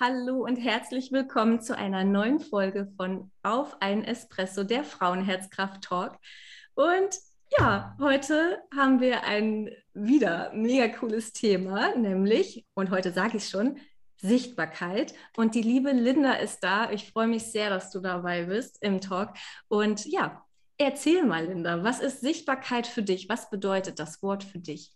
Hallo und herzlich willkommen zu einer neuen Folge von Auf ein Espresso, der Frauenherzkraft Talk. Und ja, heute haben wir ein wieder mega cooles Thema, nämlich, und heute sage ich schon, Sichtbarkeit. Und die liebe Linda ist da. Ich freue mich sehr, dass du dabei bist im Talk. Und ja, erzähl mal, Linda, was ist Sichtbarkeit für dich? Was bedeutet das Wort für dich?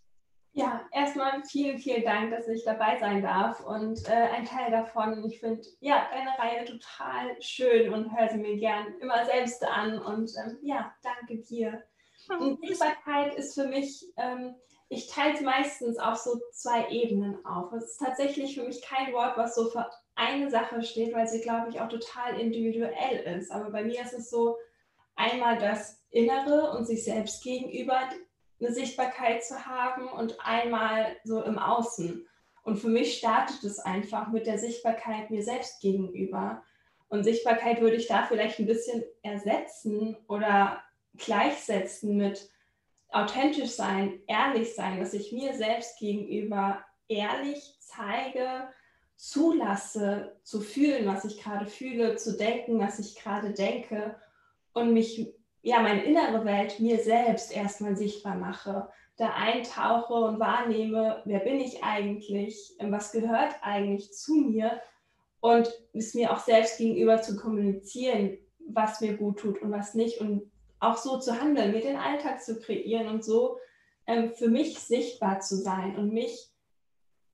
Ja, erstmal vielen, vielen Dank, dass ich dabei sein darf und äh, ein Teil davon. Ich finde ja deine Reihe total schön und höre sie mir gern immer selbst an und ähm, ja, danke dir. Und Sichtbarkeit ist für mich, ähm, ich teile es meistens auf so zwei Ebenen auf. Es ist tatsächlich für mich kein Wort, was so für eine Sache steht, weil sie, glaube ich, auch total individuell ist. Aber bei mir ist es so einmal das Innere und sich selbst gegenüber, eine Sichtbarkeit zu haben und einmal so im Außen. Und für mich startet es einfach mit der Sichtbarkeit mir selbst gegenüber. Und Sichtbarkeit würde ich da vielleicht ein bisschen ersetzen oder gleichsetzen mit authentisch sein, ehrlich sein, dass ich mir selbst gegenüber ehrlich zeige, zulasse, zu fühlen, was ich gerade fühle, zu denken, was ich gerade denke und mich ja, meine innere Welt mir selbst erstmal sichtbar mache, da eintauche und wahrnehme, wer bin ich eigentlich, was gehört eigentlich zu mir und es mir auch selbst gegenüber zu kommunizieren, was mir gut tut und was nicht und auch so zu handeln, mir den Alltag zu kreieren und so ähm, für mich sichtbar zu sein und mich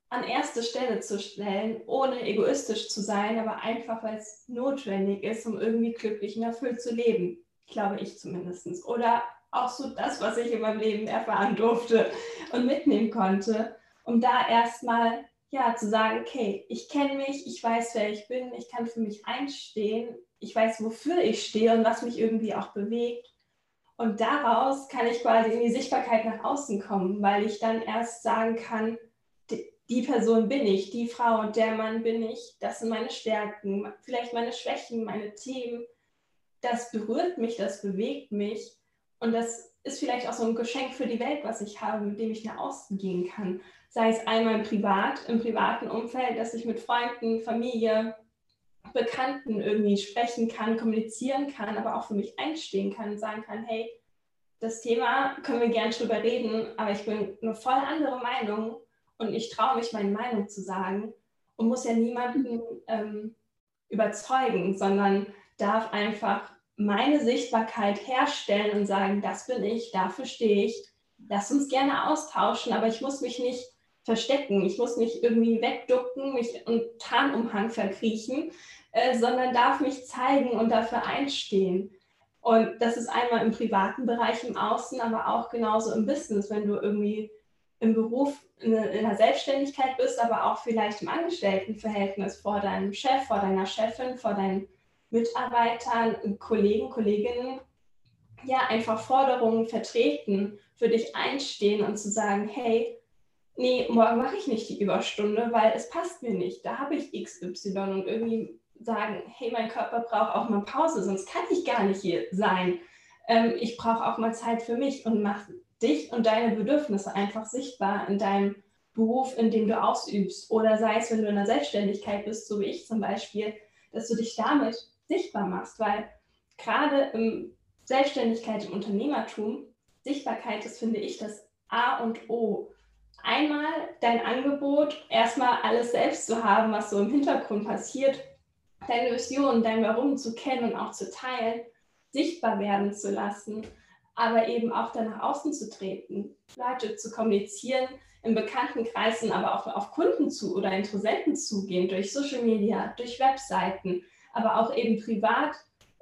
an erste Stelle zu stellen, ohne egoistisch zu sein, aber einfach, weil es notwendig ist, um irgendwie glücklich und erfüllt zu leben glaube ich zumindest. Oder auch so das, was ich in meinem Leben erfahren durfte und mitnehmen konnte, um da erstmal ja zu sagen, okay, ich kenne mich, ich weiß, wer ich bin, ich kann für mich einstehen, ich weiß, wofür ich stehe und was mich irgendwie auch bewegt. Und daraus kann ich quasi in die Sichtbarkeit nach außen kommen, weil ich dann erst sagen kann, die Person bin ich, die Frau und der Mann bin ich, das sind meine Stärken, vielleicht meine Schwächen, meine Themen das berührt mich, das bewegt mich und das ist vielleicht auch so ein Geschenk für die Welt, was ich habe, mit dem ich nach außen gehen kann. Sei es einmal privat, im privaten Umfeld, dass ich mit Freunden, Familie, Bekannten irgendwie sprechen kann, kommunizieren kann, aber auch für mich einstehen kann und sagen kann, hey, das Thema können wir gern drüber reden, aber ich bin eine voll andere Meinung und ich traue mich, meine Meinung zu sagen und muss ja niemanden ähm, überzeugen, sondern darf einfach meine Sichtbarkeit herstellen und sagen, das bin ich, dafür stehe ich. Lass uns gerne austauschen, aber ich muss mich nicht verstecken, ich muss nicht irgendwie wegducken, mich und Tarnumhang verkriechen, äh, sondern darf mich zeigen und dafür einstehen. Und das ist einmal im privaten Bereich im Außen, aber auch genauso im Business, wenn du irgendwie im Beruf in, der Selbstständigkeit bist, aber auch vielleicht im Angestelltenverhältnis vor deinem Chef, vor deiner Chefin, vor deinem Mitarbeitern, Kollegen, Kolleginnen ja einfach Forderungen vertreten, für dich einstehen und zu sagen, hey, nee, morgen mache ich nicht die Überstunde, weil es passt mir nicht. Da habe ich XY und irgendwie sagen, hey, mein Körper braucht auch mal Pause, sonst kann ich gar nicht hier sein. Ähm, ich brauche auch mal Zeit für mich und mach dich und deine Bedürfnisse einfach sichtbar in deinem Beruf, in dem du ausübst. Oder sei es, wenn du in der Selbstständigkeit bist, so wie ich zum Beispiel, dass du dich damit sichtbar machst, weil gerade im Selbstständigkeit, im Unternehmertum, Sichtbarkeit ist, finde ich, das A und O. Einmal dein Angebot, erstmal alles selbst zu haben, was so im Hintergrund passiert, deine Vision, dein Warum zu kennen und auch zu teilen, sichtbar werden zu lassen, aber eben auch dann nach außen zu treten, Leute zu kommunizieren, in Bekanntenkreisen, aber auch auf Kunden zu oder Interessenten zugehen, durch Social Media, durch Webseiten, aber auch eben privat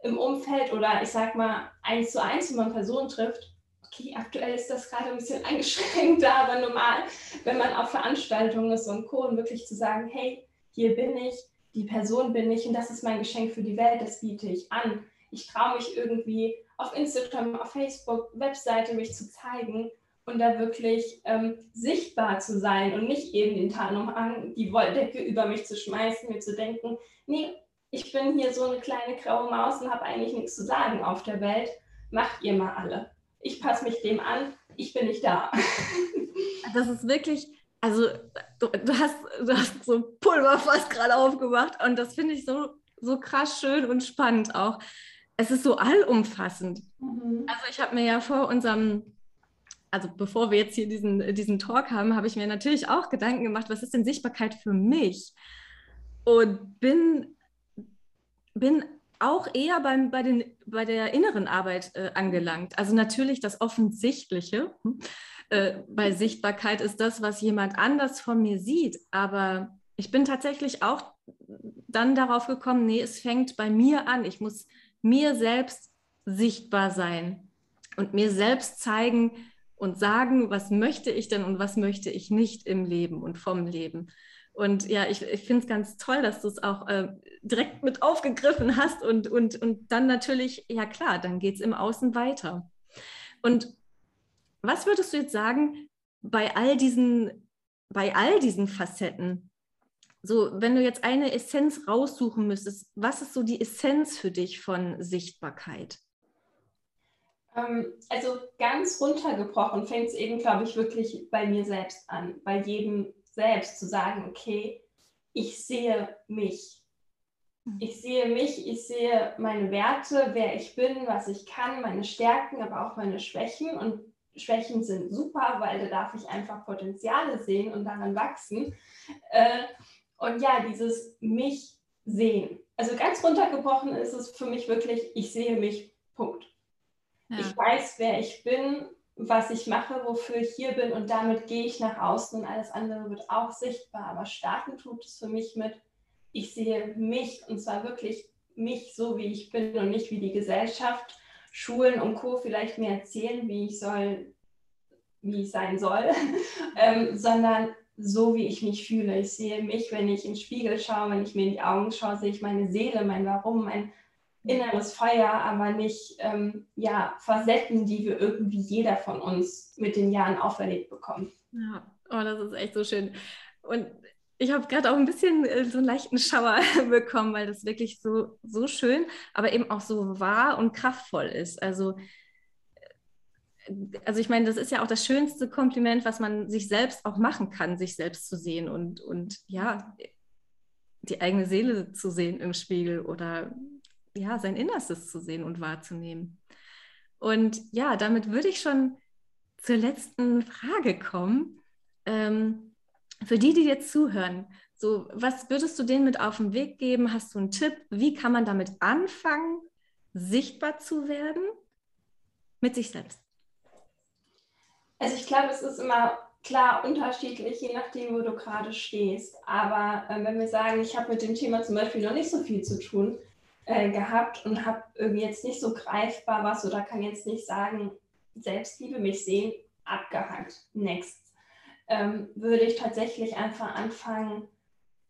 im Umfeld oder ich sag mal eins zu eins, wenn man Personen trifft. Okay, aktuell ist das gerade ein bisschen eingeschränkt, aber normal, wenn man auf Veranstaltungen ist und Co. und wirklich zu sagen, hey, hier bin ich, die Person bin ich und das ist mein Geschenk für die Welt, das biete ich an. Ich traue mich irgendwie auf Instagram, auf Facebook, Webseite mich zu zeigen und da wirklich ähm, sichtbar zu sein und nicht eben den Tarnumhang, die Wolldecke über mich zu schmeißen, mir zu denken, nee, ich bin hier so eine kleine graue Maus und habe eigentlich nichts zu sagen auf der Welt. Macht ihr mal alle. Ich passe mich dem an, ich bin nicht da. Das ist wirklich also du, du, hast, du hast so Pulverfass gerade aufgemacht und das finde ich so, so krass schön und spannend auch. Es ist so allumfassend. Mhm. Also ich habe mir ja vor unserem, also bevor wir jetzt hier diesen, diesen Talk haben, habe ich mir natürlich auch Gedanken gemacht, was ist denn Sichtbarkeit für mich? Und bin, bin auch eher beim, bei, den, bei der inneren Arbeit äh, angelangt. Also natürlich das Offensichtliche hm, äh, bei Sichtbarkeit ist das, was jemand anders von mir sieht. Aber ich bin tatsächlich auch dann darauf gekommen, nee, es fängt bei mir an. Ich muss mir selbst sichtbar sein und mir selbst zeigen und sagen, was möchte ich denn und was möchte ich nicht im Leben und vom Leben. Und ja, ich, ich finde es ganz toll, dass du es auch äh, direkt mit aufgegriffen hast und, und, und dann natürlich, ja klar, dann geht es im Außen weiter. Und was würdest du jetzt sagen bei all diesen, bei all diesen Facetten? So, wenn du jetzt eine Essenz raussuchen müsstest, was ist so die Essenz für dich von Sichtbarkeit? Ähm, also ganz runtergebrochen fängt es eben, glaube ich, wirklich bei mir selbst an, bei jedem selbst zu sagen, okay, ich sehe mich. Mhm. Ich sehe mich, ich sehe meine Werte, wer ich bin, was ich kann, meine Stärken, aber auch meine Schwächen. Und Schwächen sind super, weil da darf ich einfach Potenziale sehen und daran wachsen. Äh, und ja, dieses mich sehen. Also ganz runtergebrochen ist es für mich wirklich, ich sehe mich, Punkt. Ja. Ich weiß, wer ich bin, was ich mache, wofür ich hier bin und damit gehe ich nach außen und alles andere wird auch sichtbar. Aber starten tut es für mich mit, ich sehe mich und zwar wirklich mich so, wie ich bin und nicht wie die Gesellschaft, Schulen und Co. vielleicht mir erzählen, wie ich soll, wie ich sein soll, ähm, sondern so, wie ich mich fühle. Ich sehe mich, wenn ich in den Spiegel schaue, wenn ich mir in die Augen schaue, sehe ich meine Seele, mein Warum, mein inneres Feuer, aber nicht ähm, ja, Facetten, die wir irgendwie jeder von uns mit den Jahren auferlegt bekommen. Ja, oh, das ist echt so schön. Und ich habe gerade auch ein bisschen äh, so einen leichten Schauer bekommen, weil das wirklich so, so schön, aber eben auch so wahr und kraftvoll ist. Also, äh, also ich meine, das ist ja auch das schönste Kompliment, was man sich selbst auch machen kann, sich selbst zu sehen und, und ja, die eigene Seele zu sehen im Spiegel oder ja, sein Innerstes zu sehen und wahrzunehmen. Und ja, damit würde ich schon zur letzten Frage kommen. Ähm, für die, die jetzt zuhören, so, was würdest du denen mit auf den Weg geben? Hast du einen Tipp? Wie kann man damit anfangen, sichtbar zu werden mit sich selbst? Also ich glaube, es ist immer klar unterschiedlich, je nachdem, wo du gerade stehst. Aber äh, wenn wir sagen, ich habe mit dem Thema zum Beispiel noch nicht so viel zu tun, äh, gehabt und habe jetzt nicht so greifbar was oder kann jetzt nicht sagen, Selbstliebe mich sehen, abgehakt, next. Ähm, würde ich tatsächlich einfach anfangen,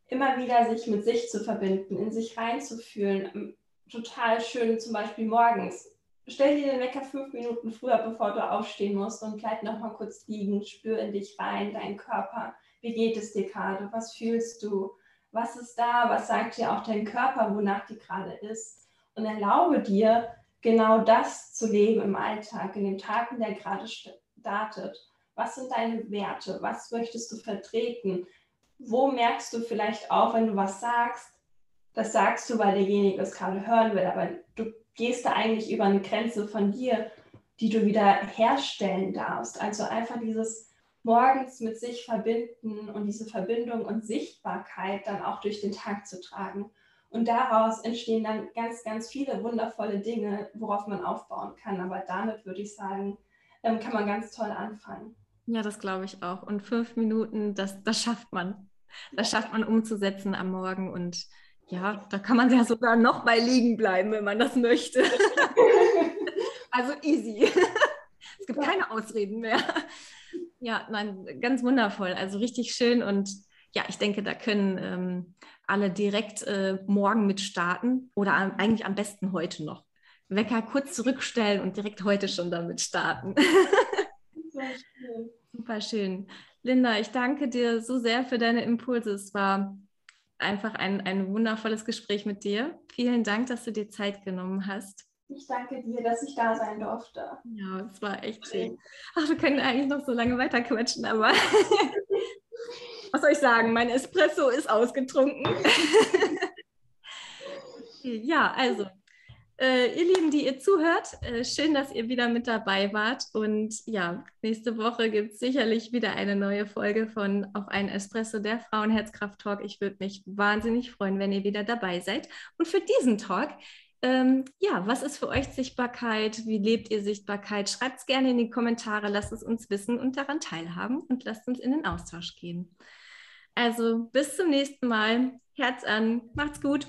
immer wieder sich mit sich zu verbinden, in sich reinzufühlen. Ähm, total schön, zum Beispiel morgens. Stell dir den Wecker fünf Minuten früher, bevor du aufstehen musst und bleib noch mal kurz liegen, spür in dich rein, deinen Körper. Wie geht es dir gerade? Was fühlst du? Was ist da, was sagt dir auch dein Körper, wonach die gerade ist. Und erlaube dir, genau das zu leben im Alltag, in den Tagen, der gerade startet. Was sind deine Werte? Was möchtest du vertreten? Wo merkst du vielleicht auch, wenn du was sagst, das sagst du, weil derjenige es gerade hören will, aber du gehst da eigentlich über eine Grenze von dir, die du wieder herstellen darfst. Also einfach dieses morgens mit sich verbinden und diese Verbindung und Sichtbarkeit dann auch durch den Tag zu tragen. Und daraus entstehen dann ganz, ganz viele wundervolle Dinge, worauf man aufbauen kann. Aber damit würde ich sagen, ähm, kann man ganz toll anfangen. Ja, das glaube ich auch. Und fünf Minuten, das, das schafft man. Das schafft man umzusetzen am Morgen. Und ja, da kann man ja sogar noch bei liegen bleiben, wenn man das möchte. also easy. es gibt keine Ausreden mehr. Ja, nein, ganz wundervoll. Also richtig schön und ja, ich denke, da können ähm, alle direkt äh, morgen mit starten oder am, eigentlich am besten heute noch. Wecker kurz zurückstellen und direkt heute schon damit starten. Super schön. Super schön. Linda, ich danke dir so sehr für deine Impulse. Es war einfach ein, ein wundervolles Gespräch mit dir. Vielen Dank, dass du dir Zeit genommen hast. Ich danke dir, dass ich da sein durfte. Ja, es war echt schön. Ach, wir können eigentlich noch so lange weiter quatschen, aber Was soll ich sagen? Mein Espresso ist ausgetrunken. ja, also äh, ihr Lieben, die ihr zuhört, äh, schön, dass ihr wieder mit dabei wart. Und ja, nächste Woche gibt es sicherlich wieder eine neue Folge von Auf ein Espresso, der Frauenherzkraft-Talk. Ich würde mich wahnsinnig freuen, wenn ihr wieder dabei seid. Und für diesen Talk, ähm, ja, was ist für euch Sichtbarkeit? Wie lebt ihr Sichtbarkeit? Schreibt es gerne in die Kommentare, lasst es uns wissen und daran teilhaben und lasst uns in den Austausch gehen. Also bis zum nächsten Mal. Herz an, macht's gut.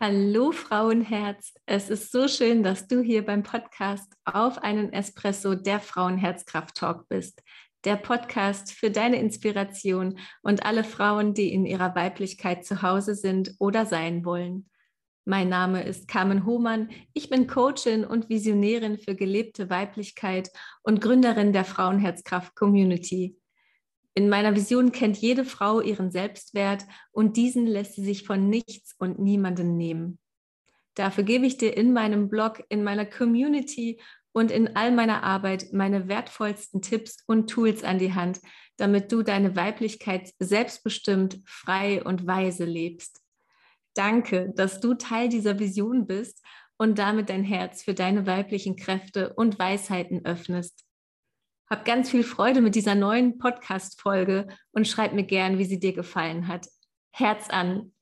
Hallo Frauenherz, es ist so schön, dass du hier beim Podcast auf einen Espresso der Frauenherzkraft Talk bist. Der Podcast für deine Inspiration und alle Frauen, die in ihrer Weiblichkeit zu Hause sind oder sein wollen. Mein Name ist Carmen Hohmann. Ich bin Coachin und Visionärin für gelebte Weiblichkeit und Gründerin der Frauenherzkraft Community. In meiner Vision kennt jede Frau ihren Selbstwert und diesen lässt sie sich von nichts und niemandem nehmen. Dafür gebe ich dir in meinem Blog, in meiner Community und in all meiner Arbeit meine wertvollsten Tipps und Tools an die Hand, damit du deine Weiblichkeit selbstbestimmt, frei und weise lebst. Danke, dass du Teil dieser Vision bist und damit dein Herz für deine weiblichen Kräfte und Weisheiten öffnest. Hab ganz viel Freude mit dieser neuen Podcast-Folge und schreib mir gern, wie sie dir gefallen hat. Herz an,